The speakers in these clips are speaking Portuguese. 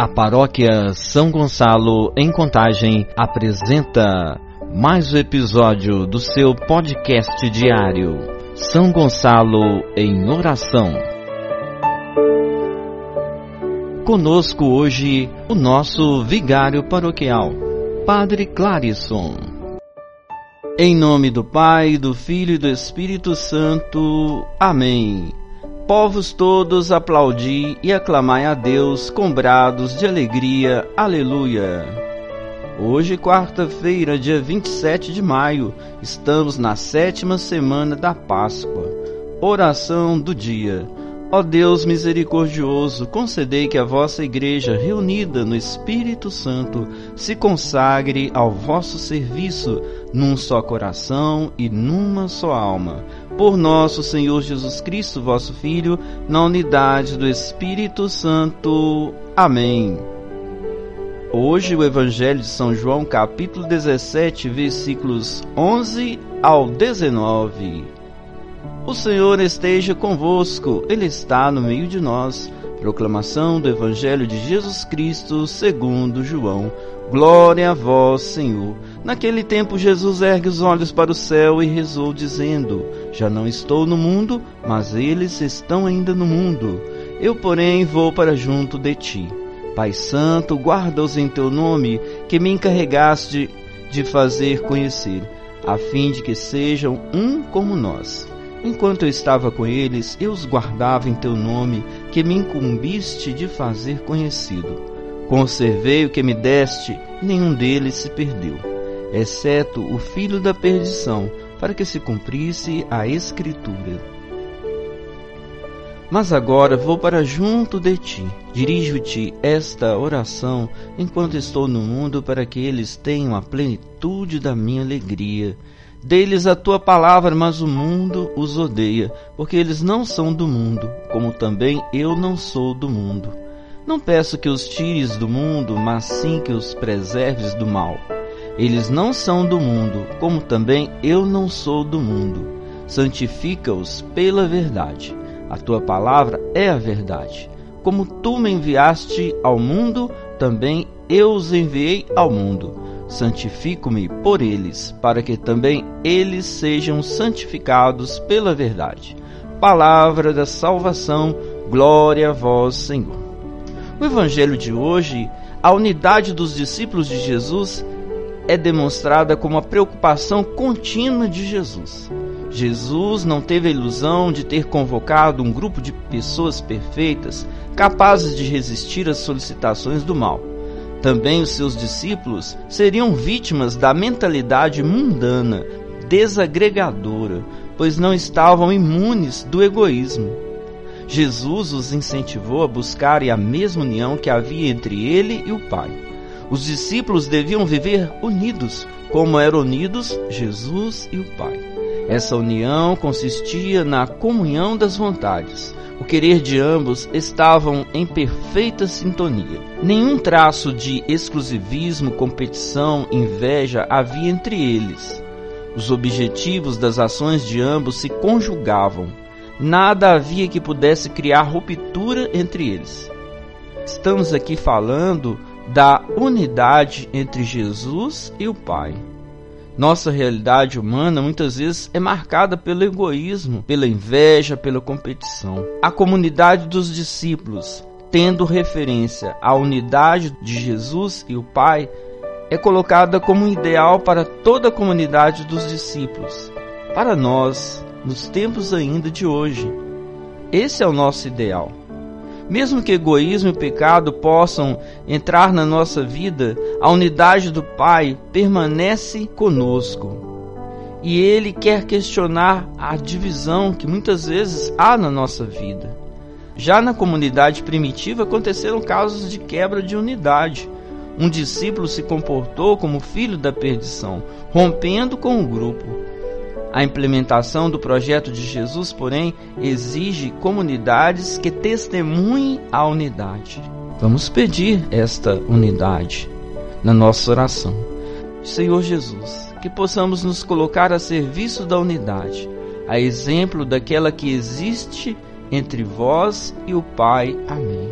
A paróquia São Gonçalo, em Contagem, apresenta mais um episódio do seu podcast diário, São Gonçalo em Oração. Conosco hoje o nosso vigário paroquial, Padre Clarisson. Em nome do Pai, do Filho e do Espírito Santo. Amém povos todos aplaudi e aclamai a Deus com brados de alegria. Aleluia. Hoje, quarta-feira, dia 27 de maio, estamos na sétima semana da Páscoa. Oração do dia. Ó Deus misericordioso, concedei que a vossa Igreja, reunida no Espírito Santo, se consagre ao vosso serviço, num só coração e numa só alma. Por nosso Senhor Jesus Cristo, vosso Filho, na unidade do Espírito Santo. Amém. Hoje, o Evangelho de São João, capítulo 17, versículos 11 ao 19. O Senhor esteja convosco, Ele está no meio de nós. Proclamação do Evangelho de Jesus Cristo segundo João. Glória a vós, Senhor. Naquele tempo Jesus ergue os olhos para o céu e rezou, dizendo: Já não estou no mundo, mas eles estão ainda no mundo. Eu, porém, vou para junto de ti. Pai Santo, guarda-os em teu nome, que me encarregaste de fazer conhecer, a fim de que sejam um como nós. Enquanto eu estava com eles, eu os guardava em teu nome, que me incumbiste de fazer conhecido. Conservei o que me deste, nenhum deles se perdeu, exceto o filho da perdição, para que se cumprisse a Escritura. Mas agora vou para junto de ti. Dirijo-te esta oração enquanto estou no mundo, para que eles tenham a plenitude da minha alegria Dei-lhes a tua palavra, mas o mundo os odeia, porque eles não são do mundo, como também eu não sou do mundo. Não peço que os tires do mundo, mas sim que os preserves do mal. Eles não são do mundo, como também eu não sou do mundo. Santifica-os pela verdade. A tua palavra é a verdade. Como tu me enviaste ao mundo, também eu os enviei ao mundo santifico-me por eles, para que também eles sejam santificados pela verdade. Palavra da salvação, glória a vós, Senhor. No evangelho de hoje, a unidade dos discípulos de Jesus é demonstrada como a preocupação contínua de Jesus. Jesus não teve a ilusão de ter convocado um grupo de pessoas perfeitas capazes de resistir às solicitações do mal. Também os seus discípulos seriam vítimas da mentalidade mundana, desagregadora, pois não estavam imunes do egoísmo. Jesus os incentivou a buscarem a mesma união que havia entre ele e o Pai. Os discípulos deviam viver unidos, como eram unidos Jesus e o Pai. Essa união consistia na comunhão das vontades, o querer de ambos estavam em perfeita sintonia. Nenhum traço de exclusivismo, competição, inveja havia entre eles. Os objetivos das ações de ambos se conjugavam. Nada havia que pudesse criar ruptura entre eles. Estamos aqui falando da unidade entre Jesus e o Pai. Nossa realidade humana muitas vezes é marcada pelo egoísmo, pela inveja, pela competição. A comunidade dos discípulos, tendo referência à unidade de Jesus e o Pai, é colocada como um ideal para toda a comunidade dos discípulos, para nós, nos tempos ainda de hoje. Esse é o nosso ideal. Mesmo que egoísmo e pecado possam entrar na nossa vida, a unidade do Pai permanece conosco. E Ele quer questionar a divisão que muitas vezes há na nossa vida. Já na comunidade primitiva aconteceram casos de quebra de unidade. Um discípulo se comportou como filho da perdição, rompendo com o grupo. A implementação do projeto de Jesus, porém, exige comunidades que testemunhem a unidade. Vamos pedir esta unidade na nossa oração. Senhor Jesus, que possamos nos colocar a serviço da unidade, a exemplo daquela que existe entre vós e o Pai. Amém.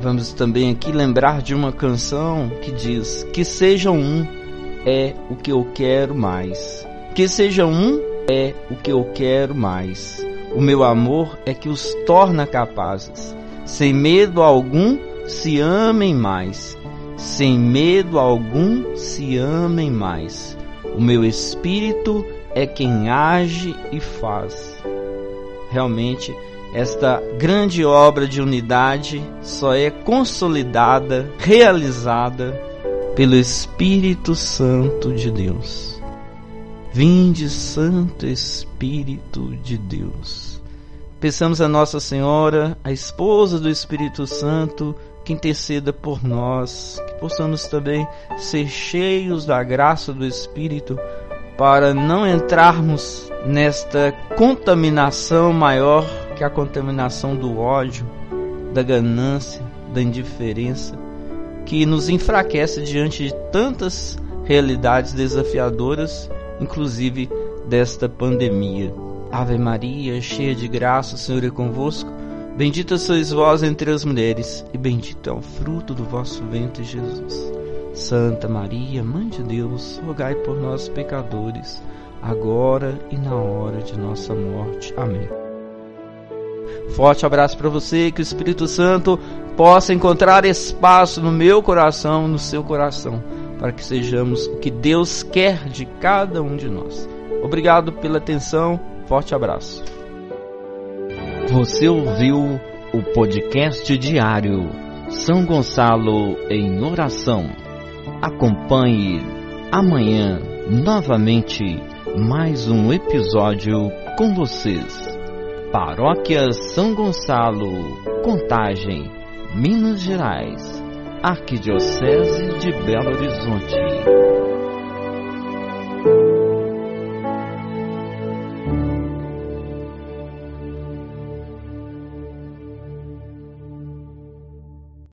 Vamos também aqui lembrar de uma canção que diz: Que sejam um é o que eu quero mais. Que sejam um é o que eu quero mais. O meu amor é que os torna capazes. Sem medo algum, se amem mais. Sem medo algum, se amem mais. O meu espírito é quem age e faz. Realmente, esta grande obra de unidade só é consolidada, realizada pelo Espírito Santo de Deus. Vinde, Santo Espírito de Deus. Peçamos a Nossa Senhora, a esposa do Espírito Santo, que interceda por nós, que possamos também ser cheios da graça do Espírito para não entrarmos nesta contaminação maior que a contaminação do ódio, da ganância, da indiferença, que nos enfraquece diante de tantas realidades desafiadoras, inclusive desta pandemia. Ave Maria, cheia de graça, o Senhor é convosco. Bendita sois vós entre as mulheres, e bendito é o fruto do vosso ventre, Jesus. Santa Maria, Mãe de Deus, rogai por nós, pecadores, agora e na hora de nossa morte. Amém. Forte abraço para você, que o Espírito Santo possa encontrar espaço no meu coração, no seu coração, para que sejamos o que Deus quer de cada um de nós. Obrigado pela atenção, forte abraço. Você ouviu o podcast diário São Gonçalo em Oração. Acompanhe amanhã novamente mais um episódio com vocês. Paróquia São Gonçalo, Contagem, Minas Gerais, Arquidiocese de Belo Horizonte.